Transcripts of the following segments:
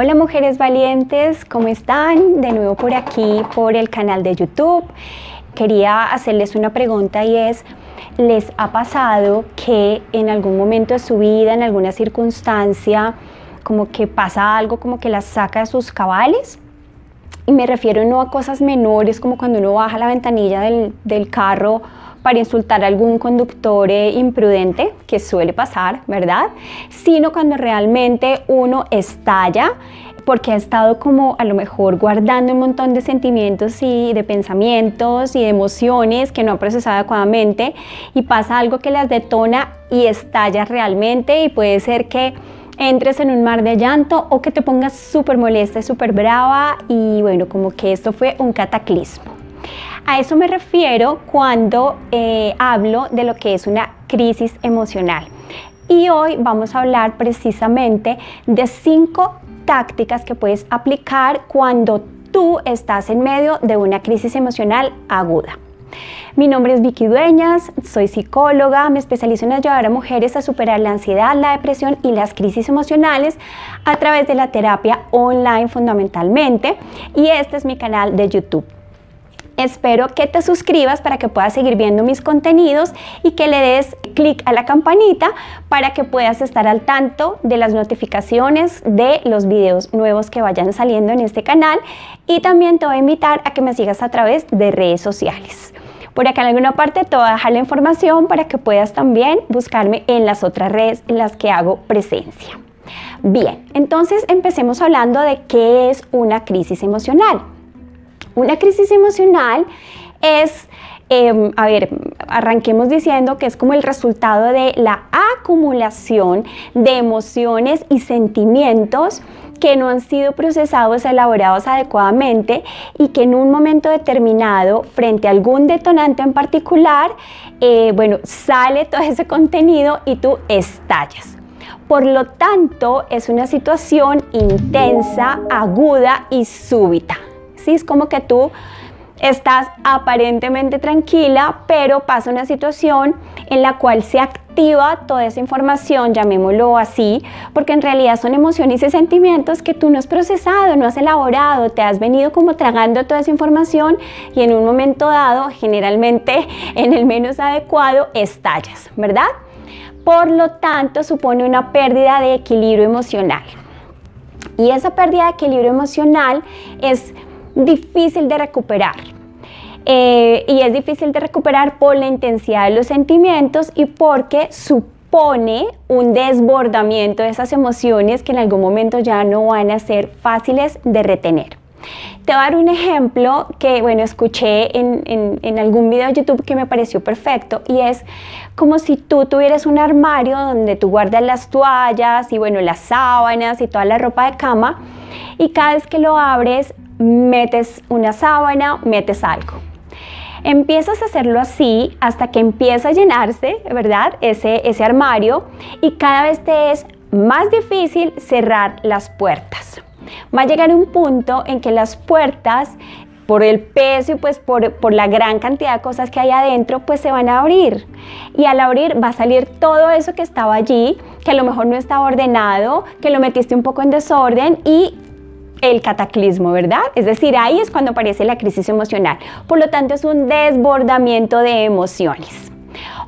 Hola mujeres valientes, ¿cómo están? De nuevo por aquí, por el canal de YouTube. Quería hacerles una pregunta y es, ¿les ha pasado que en algún momento de su vida, en alguna circunstancia, como que pasa algo como que las saca de sus cabales? Y me refiero no a cosas menores como cuando uno baja la ventanilla del, del carro para insultar a algún conductor eh, imprudente, que suele pasar, ¿verdad? Sino cuando realmente uno estalla porque ha estado como a lo mejor guardando un montón de sentimientos y de pensamientos y de emociones que no ha procesado adecuadamente y pasa algo que las detona y estalla realmente y puede ser que entres en un mar de llanto o que te pongas súper molesta súper brava y bueno, como que esto fue un cataclismo. A eso me refiero cuando eh, hablo de lo que es una crisis emocional. Y hoy vamos a hablar precisamente de cinco tácticas que puedes aplicar cuando tú estás en medio de una crisis emocional aguda. Mi nombre es Vicky Dueñas, soy psicóloga, me especializo en ayudar a mujeres a superar la ansiedad, la depresión y las crisis emocionales a través de la terapia online fundamentalmente y este es mi canal de YouTube. Espero que te suscribas para que puedas seguir viendo mis contenidos y que le des clic a la campanita para que puedas estar al tanto de las notificaciones de los videos nuevos que vayan saliendo en este canal y también te voy a invitar a que me sigas a través de redes sociales. Por acá en alguna parte te voy a dejar la información para que puedas también buscarme en las otras redes en las que hago presencia. Bien, entonces empecemos hablando de qué es una crisis emocional. Una crisis emocional es, em, a ver, arranquemos diciendo que es como el resultado de la acumulación de emociones y sentimientos que no han sido procesados, elaborados adecuadamente y que en un momento determinado, frente a algún detonante en particular, eh, bueno, sale todo ese contenido y tú estallas. Por lo tanto, es una situación intensa, aguda y súbita. Es como que tú estás aparentemente tranquila, pero pasa una situación en la cual se activa toda esa información, llamémoslo así, porque en realidad son emociones y sentimientos que tú no has procesado, no has elaborado, te has venido como tragando toda esa información y en un momento dado, generalmente en el menos adecuado, estallas, ¿verdad? Por lo tanto, supone una pérdida de equilibrio emocional. Y esa pérdida de equilibrio emocional es difícil de recuperar. Eh, y es difícil de recuperar por la intensidad de los sentimientos y porque supone un desbordamiento de esas emociones que en algún momento ya no van a ser fáciles de retener. Te voy a dar un ejemplo que, bueno, escuché en, en, algún video de YouTube que me pareció perfecto y es como si tú tuvieras un armario donde tú guardas las toallas y, bueno, las sábanas y toda la ropa de cama y cada vez que lo abres metes una sábana, metes algo. Empiezas a hacerlo así hasta que empieza a llenarse, ¿verdad? Ese, ese armario y cada vez te es más difícil cerrar las puertas. Va a llegar un punto en que las puertas por el peso y pues por, por, la gran cantidad de cosas que hay adentro, pues se van a abrir. Y al abrir va a salir todo eso que estaba allí, que a lo mejor no estaba ordenado, que lo metiste un poco en desorden y el cataclismo, ¿verdad? Es decir, ahí es cuando aparece la crisis emocional. Por lo tanto, es un desbordamiento de emociones.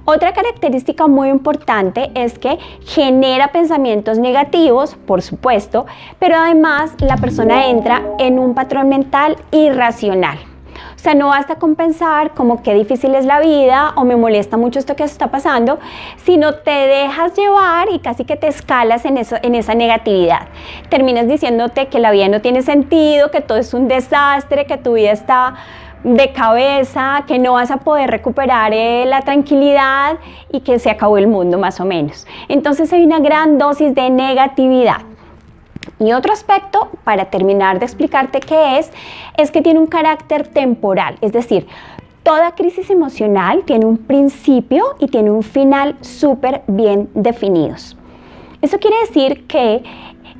Otra característica muy importante es que genera pensamientos negativos, por supuesto, pero además la persona entra en un patrón mental irracional. O sea, no basta con pensar como qué difícil es la vida o me molesta mucho esto que está pasando, sino te dejas llevar y casi que te escalas en, eso, en esa negatividad. Terminas diciéndote que la vida no tiene sentido, que todo es un desastre, que tu vida está de cabeza, que no vas a poder recuperar eh, la tranquilidad y que se acabó el mundo más o menos. Entonces hay una gran dosis de negatividad. Y otro aspecto, para terminar de explicarte qué es, es que tiene un carácter temporal, es decir, toda crisis emocional tiene un principio y tiene un final súper bien definidos. Eso quiere decir que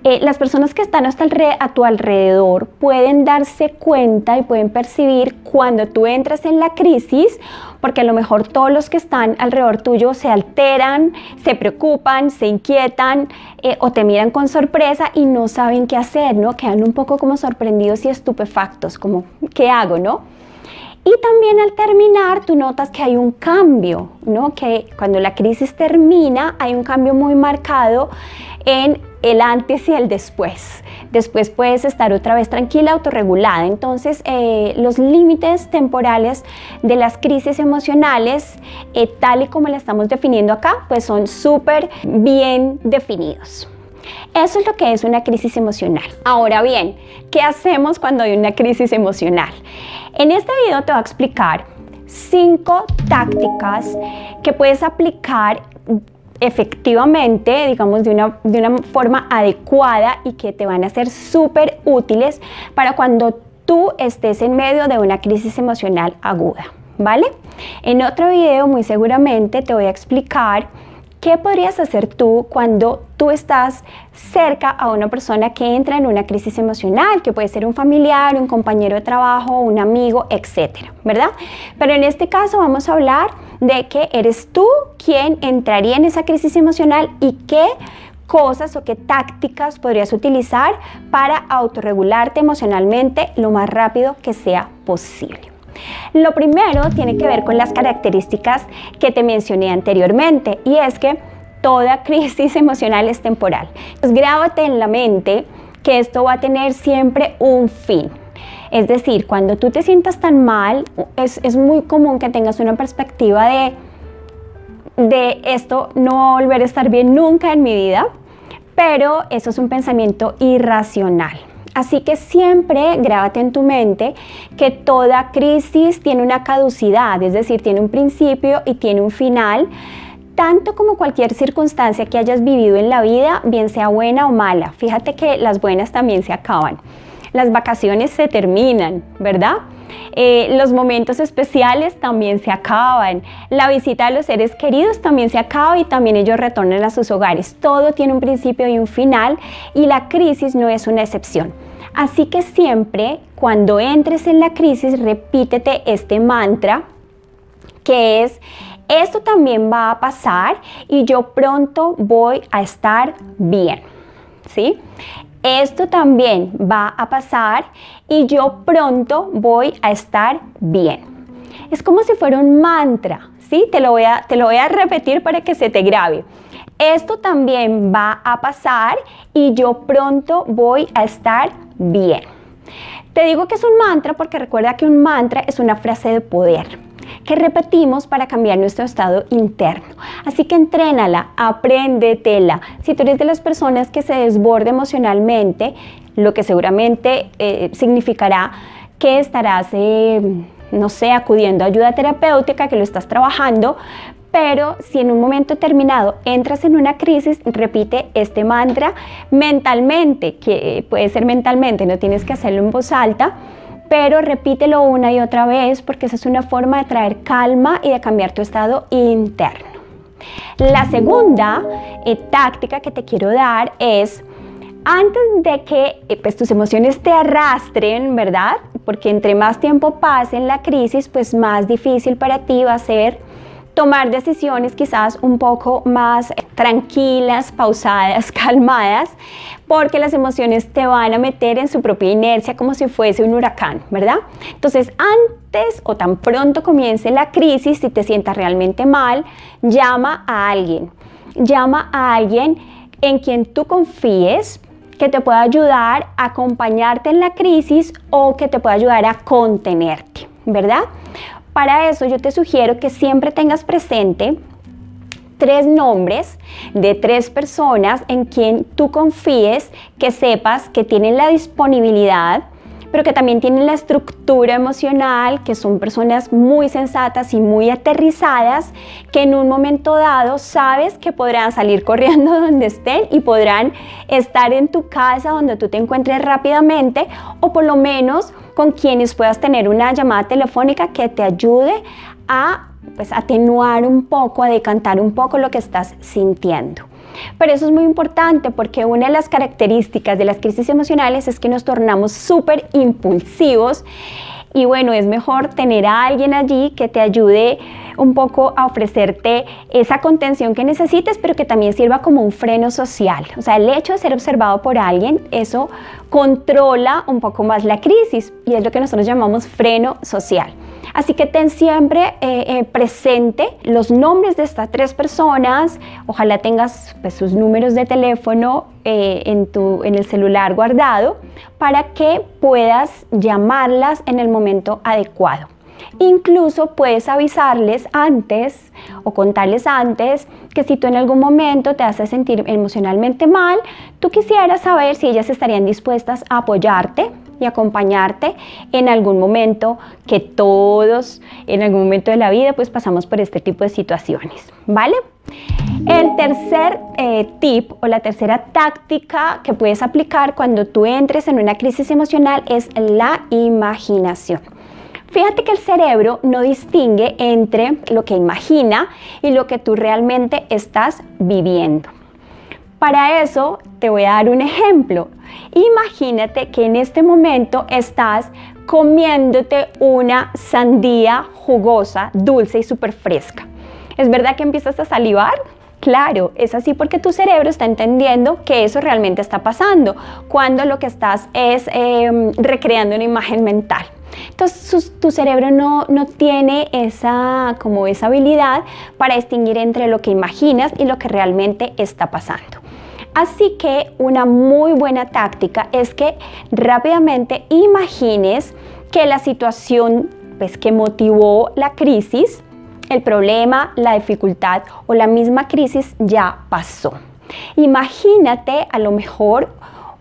eh, las personas que están hasta a tu alrededor pueden darse cuenta y pueden percibir cuando tú entras en la crisis, porque a lo mejor todos los que están alrededor tuyo se alteran, se preocupan, se inquietan eh, o te miran con sorpresa y no saben qué hacer, ¿no? Quedan un poco como sorprendidos y estupefactos, como, ¿qué hago, no? Y también al terminar, tú notas que hay un cambio, ¿no? Que cuando la crisis termina, hay un cambio muy marcado en el antes y el después. Después puedes estar otra vez tranquila, autorregulada. Entonces, eh, los límites temporales de las crisis emocionales, eh, tal y como la estamos definiendo acá, pues son súper bien definidos. Eso es lo que es una crisis emocional. Ahora bien, ¿qué hacemos cuando hay una crisis emocional? En este video te voy a explicar cinco tácticas que puedes aplicar efectivamente, digamos, de una, de una forma adecuada y que te van a ser súper útiles para cuando tú estés en medio de una crisis emocional aguda, ¿vale? En otro video muy seguramente te voy a explicar ¿Qué podrías hacer tú cuando tú estás cerca a una persona que entra en una crisis emocional, que puede ser un familiar, un compañero de trabajo, un amigo, etcétera, ¿verdad? Pero en este caso vamos a hablar de que eres tú quien entraría en esa crisis emocional y qué cosas o qué tácticas podrías utilizar para autorregularte emocionalmente lo más rápido que sea posible. Lo primero tiene que ver con las características que te mencioné anteriormente y es que toda crisis emocional es temporal. Pues grábate en la mente que esto va a tener siempre un fin. Es decir, cuando tú te sientas tan mal, es, es muy común que tengas una perspectiva de, de esto no volver a estar bien nunca en mi vida, pero eso es un pensamiento irracional. Así que siempre grábate en tu mente que toda crisis tiene una caducidad, es decir, tiene un principio y tiene un final, tanto como cualquier circunstancia que hayas vivido en la vida, bien sea buena o mala. Fíjate que las buenas también se acaban. Las vacaciones se terminan, ¿verdad? Eh, los momentos especiales también se acaban. La visita de los seres queridos también se acaba y también ellos retornan a sus hogares. Todo tiene un principio y un final y la crisis no es una excepción. Así que siempre cuando entres en la crisis repítete este mantra que es esto también va a pasar y yo pronto voy a estar bien. ¿Sí? Esto también va a pasar y yo pronto voy a estar bien. Es como si fuera un mantra, ¿sí? Te lo voy a, te lo voy a repetir para que se te grabe. Esto también va a pasar y yo pronto voy a estar bien. Te digo que es un mantra porque recuerda que un mantra es una frase de poder que repetimos para cambiar nuestro estado interno. Así que entrénala, apréndetela. Si tú eres de las personas que se desborde emocionalmente, lo que seguramente eh, significará que estarás, eh, no sé, acudiendo a ayuda terapéutica, que lo estás trabajando, pero si en un momento determinado entras en una crisis, repite este mantra mentalmente, que puede ser mentalmente, no tienes que hacerlo en voz alta, pero repítelo una y otra vez porque esa es una forma de traer calma y de cambiar tu estado interno. La segunda eh, táctica que te quiero dar es antes de que eh, pues, tus emociones te arrastren, ¿verdad? Porque entre más tiempo pase en la crisis, pues más difícil para ti va a ser tomar decisiones quizás un poco más tranquilas, pausadas, calmadas, porque las emociones te van a meter en su propia inercia como si fuese un huracán, ¿verdad? Entonces, antes o tan pronto comience la crisis, si te sientas realmente mal, llama a alguien. Llama a alguien en quien tú confíes que te pueda ayudar a acompañarte en la crisis o que te pueda ayudar a contenerte, ¿verdad? Para eso yo te sugiero que siempre tengas presente tres nombres de tres personas en quien tú confíes, que sepas que tienen la disponibilidad, pero que también tienen la estructura emocional, que son personas muy sensatas y muy aterrizadas, que en un momento dado sabes que podrán salir corriendo donde estén y podrán estar en tu casa donde tú te encuentres rápidamente o por lo menos con quienes puedas tener una llamada telefónica que te ayude a pues, atenuar un poco, a decantar un poco lo que estás sintiendo. Pero eso es muy importante porque una de las características de las crisis emocionales es que nos tornamos súper impulsivos y bueno, es mejor tener a alguien allí que te ayude un poco a ofrecerte esa contención que necesites, pero que también sirva como un freno social. O sea, el hecho de ser observado por alguien, eso controla un poco más la crisis y es lo que nosotros llamamos freno social. Así que ten siempre eh, eh, presente los nombres de estas tres personas, ojalá tengas pues, sus números de teléfono eh, en, tu, en el celular guardado para que puedas llamarlas en el momento adecuado. Incluso puedes avisarles antes o contarles antes que si tú en algún momento te haces sentir emocionalmente mal, tú quisieras saber si ellas estarían dispuestas a apoyarte y acompañarte en algún momento que todos en algún momento de la vida pues pasamos por este tipo de situaciones, ¿vale? El tercer eh, tip o la tercera táctica que puedes aplicar cuando tú entres en una crisis emocional es la imaginación. Fíjate que el cerebro no distingue entre lo que imagina y lo que tú realmente estás viviendo. Para eso te voy a dar un ejemplo. Imagínate que en este momento estás comiéndote una sandía jugosa, dulce y súper fresca. ¿Es verdad que empiezas a salivar? Claro, es así porque tu cerebro está entendiendo que eso realmente está pasando, cuando lo que estás es em, recreando una imagen mental. Entonces tu cerebro no, no tiene esa, como esa habilidad para distinguir entre lo que imaginas y lo que realmente está pasando. Así que una muy buena táctica es que rápidamente imagines que la situación pues, que motivó la crisis, el problema, la dificultad o la misma crisis ya pasó. Imagínate a lo mejor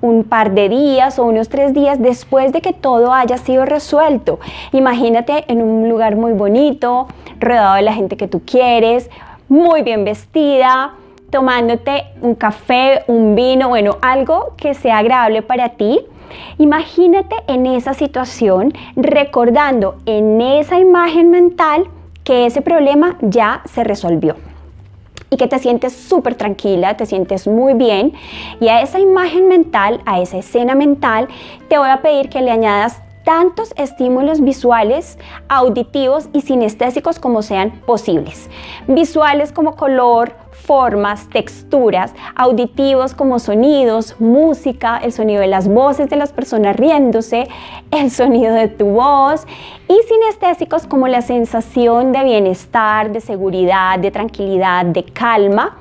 un par de días o unos tres días después de que todo haya sido resuelto. Imagínate en un lugar muy bonito, rodeado de la gente que tú quieres, muy bien vestida, tomándote un café, un vino, bueno, algo que sea agradable para ti. Imagínate en esa situación recordando en esa imagen mental que ese problema ya se resolvió y que te sientes súper tranquila, te sientes muy bien. Y a esa imagen mental, a esa escena mental, te voy a pedir que le añadas tantos estímulos visuales, auditivos y sinestésicos como sean posibles. Visuales como color, formas, texturas, auditivos como sonidos, música, el sonido de las voces de las personas riéndose, el sonido de tu voz y sinestésicos como la sensación de bienestar, de seguridad, de tranquilidad, de calma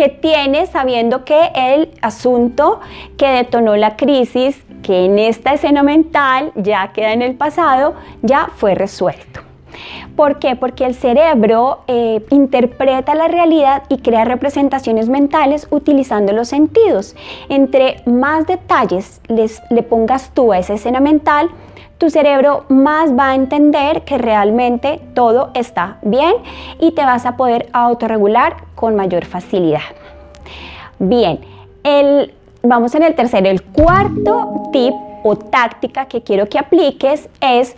que tienes sabiendo que el asunto que detonó la crisis, que en esta escena mental ya queda en el pasado, ya fue resuelto. ¿Por qué? Porque el cerebro eh, interpreta la realidad y crea representaciones mentales utilizando los sentidos. Entre más detalles les, le pongas tú a esa escena mental, tu cerebro más va a entender que realmente todo está bien y te vas a poder autorregular con mayor facilidad. Bien, el, vamos en el tercero. El cuarto tip o táctica que quiero que apliques es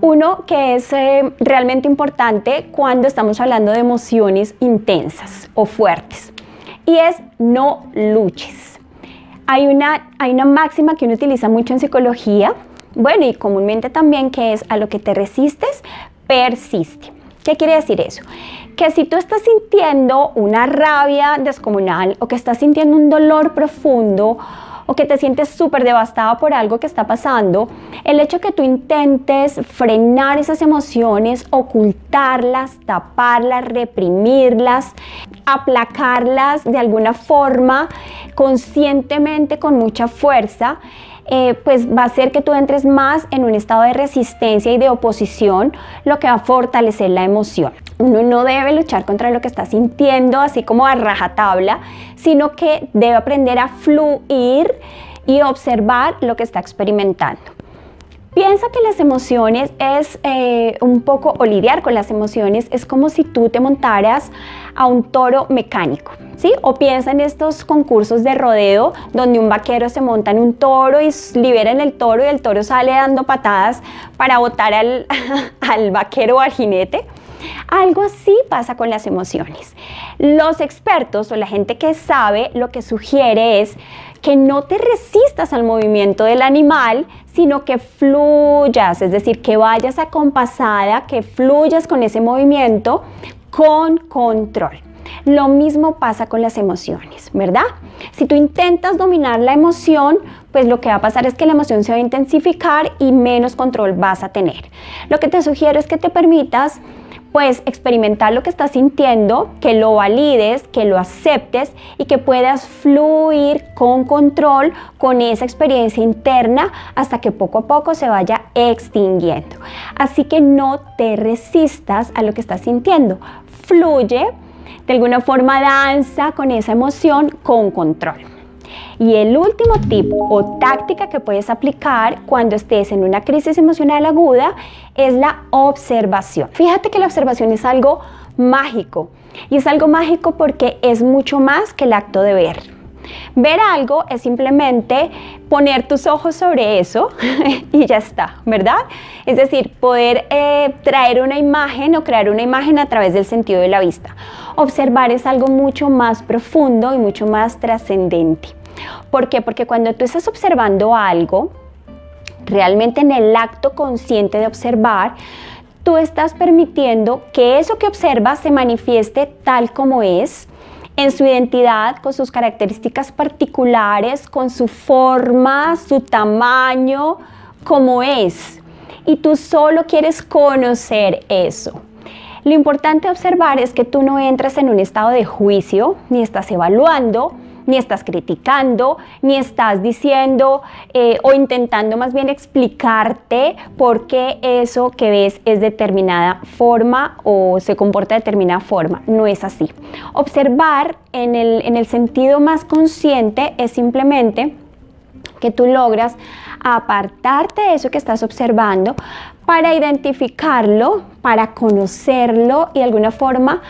uno que es eh, realmente importante cuando estamos hablando de emociones intensas o fuertes y es no luches. Hay una, hay una máxima que uno utiliza mucho en psicología, bueno, y comúnmente también que es a lo que te resistes, persiste. ¿Qué quiere decir eso? Que si tú estás sintiendo una rabia descomunal o que estás sintiendo un dolor profundo, o que te sientes súper devastada por algo que está pasando, el hecho que tú intentes frenar esas emociones, ocultarlas, taparlas, reprimirlas, aplacarlas de alguna forma, conscientemente, con mucha fuerza, eh, pues va a hacer que tú entres más en un estado de resistencia y de oposición, lo que va a fortalecer la emoción. Uno no debe luchar contra lo que está sintiendo así como a rajatabla, sino que debe aprender a fluir y observar lo que está experimentando. Piensa que las emociones es eh, un poco, o lidiar con las emociones, es como si tú te montaras a un toro mecánico, ¿sí? O piensa en estos concursos de rodeo donde un vaquero se monta en un toro y liberan el toro y el toro sale dando patadas para botar al, al vaquero o al jinete. Algo así pasa con las emociones. Los expertos o la gente que sabe lo que sugiere es que no te resistas al movimiento del animal, sino que fluyas, es decir, que vayas acompasada, que fluyas con ese movimiento con control. Lo mismo pasa con las emociones, ¿verdad? Si tú intentas dominar la emoción, pues lo que va a pasar es que la emoción se va a intensificar y menos control vas a tener. Lo que te sugiero es que te permitas pues experimentar lo que estás sintiendo, que lo valides, que lo aceptes y que puedas fluir con control con esa experiencia interna hasta que poco a poco se vaya extinguiendo. Así que no te resistas a lo que estás sintiendo, fluye de alguna forma danza con esa emoción con control. Y el último tip o táctica que puedes aplicar cuando estés en una crisis emocional aguda es la observación. Fíjate que la observación es algo mágico y es algo mágico porque es mucho más que el acto de ver. Ver algo es simplemente poner tus ojos sobre eso y ya está, ¿verdad? Es decir, poder eh, traer una imagen o crear una imagen a través del sentido de la vista. Observar es algo mucho más profundo y mucho más trascendente. ¿Por qué? Porque cuando tú estás observando algo, realmente en el acto consciente de observar, tú estás permitiendo que eso que observas se manifieste tal como es, en su identidad, con sus características particulares, con su forma, su tamaño, como es. Y tú solo quieres conocer eso. Lo importante observar es que tú no entras en un estado de juicio, ni estás evaluando, ni estás criticando, ni estás diciendo eh, o intentando más bien explicarte por qué eso que ves es determinada forma o se comporta de determinada forma. No es así. Observar en el, en el sentido más consciente es simplemente que tú logras apartarte de eso que estás observando para identificarlo, para conocerlo y de alguna forma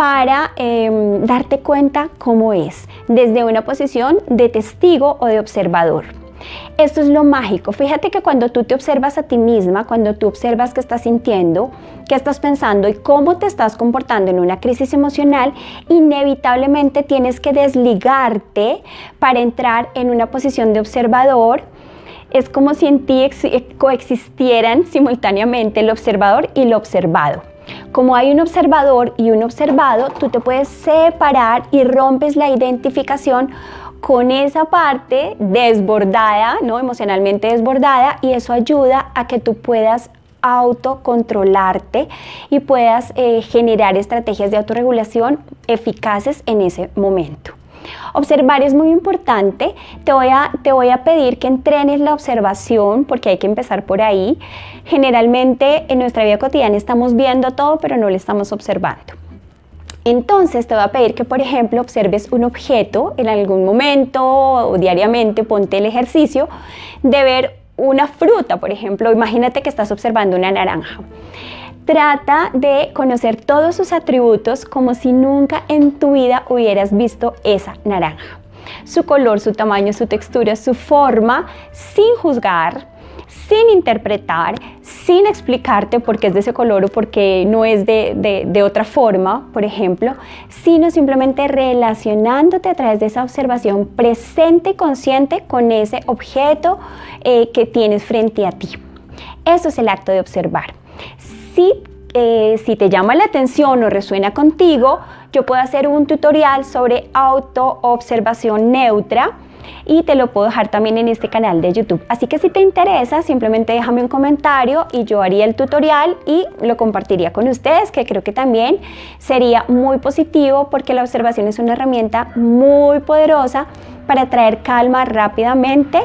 para em, darte cuenta cómo es, desde una posición de testigo o de observador. Esto es lo mágico. Fíjate que cuando tú te observas a ti misma, cuando tú observas qué estás sintiendo, qué estás pensando y cómo te estás comportando en una crisis emocional, inevitablemente tienes que desligarte para entrar en una posición de observador es como si en ti coexistieran simultáneamente el observador y lo observado. Como hay un observador y un observado, tú te puedes separar y rompes la identificación con esa parte desbordada, ¿no? emocionalmente desbordada, y eso ayuda a que tú puedas autocontrolarte y puedas eh, generar estrategias de autorregulación eficaces en ese momento. Observar es muy importante. Te voy, a, te voy a pedir que entrenes la observación porque hay que empezar por ahí. Generalmente en nuestra vida cotidiana estamos viendo todo pero no lo estamos observando. Entonces te voy a pedir que, por ejemplo, observes un objeto en algún momento o diariamente, ponte el ejercicio de ver una fruta, por ejemplo, imagínate que estás observando una naranja. Trata de conocer todos sus atributos como si nunca en tu vida hubieras visto esa naranja. Su color, su tamaño, su textura, su forma, sin juzgar, sin interpretar, sin explicarte por qué es de ese color o por qué no es de, otra forma, por ejemplo, sino simplemente relacionándote a través de esa observación presente y consciente con ese objeto eh, que tienes frente a ti. Eso es el acto de observar eh, si, te llama la atención o resuena contigo, yo puedo hacer un tutorial sobre autoobservación neutra y te lo puedo dejar también en este canal de YouTube. Así que si te interesa, simplemente déjame un comentario y yo haría el tutorial y lo compartiría con ustedes, que creo que también sería muy positivo porque la observación es una herramienta muy poderosa para traer calma rápidamente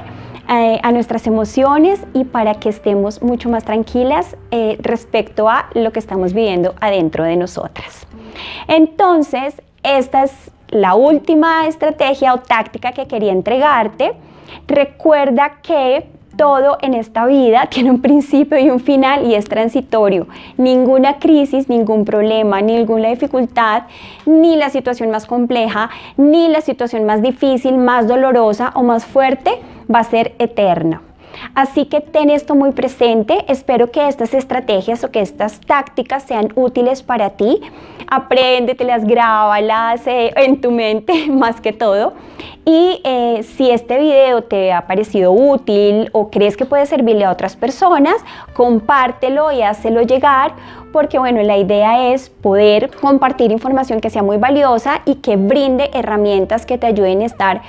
eh, a nuestras emociones y para que estemos mucho más tranquilas eh, respecto a lo que estamos viviendo adentro de nosotras. Entonces, esta es la última estrategia o táctica que quería entregarte. Recuerda que todo en esta vida tiene un principio y un final y es transitorio. Ninguna crisis, ningún problema, ninguna dificultad, ni la situación más compleja, ni la situación más difícil, más dolorosa o más fuerte va a ser eterna. Así que ten esto muy presente. Espero que estas estrategias o que estas tácticas sean útiles para ti. Apréndetelas, grábalas eh, en tu mente más que todo. Y eh, si este video te ha parecido útil o crees que puede servirle a otras personas, compártelo y hácelo llegar porque bueno, la idea es poder compartir información que sea muy valiosa y que brinde herramientas que te ayuden a estar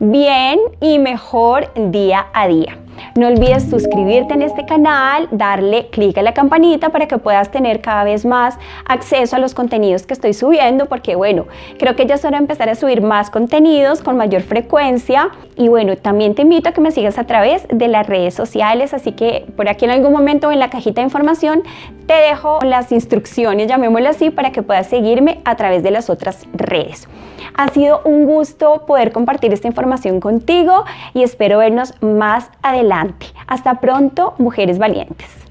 bien y mejor día a día. No olvides suscribirte en este canal, darle clic a la campanita para que puedas tener cada vez más acceso a los contenidos que estoy subiendo, porque bueno, creo que ya es hora de empezar a subir más contenidos con mayor frecuencia. Y bueno, también te invito a que me sigas a través de las redes sociales, así que por aquí en algún momento en la cajita de información te dejo las instrucciones, llamémoslo así, para que puedas seguirme a través de las otras redes. Ha sido un gusto poder compartir esta información contigo y espero vernos más Hasta pronto, mujeres valientes.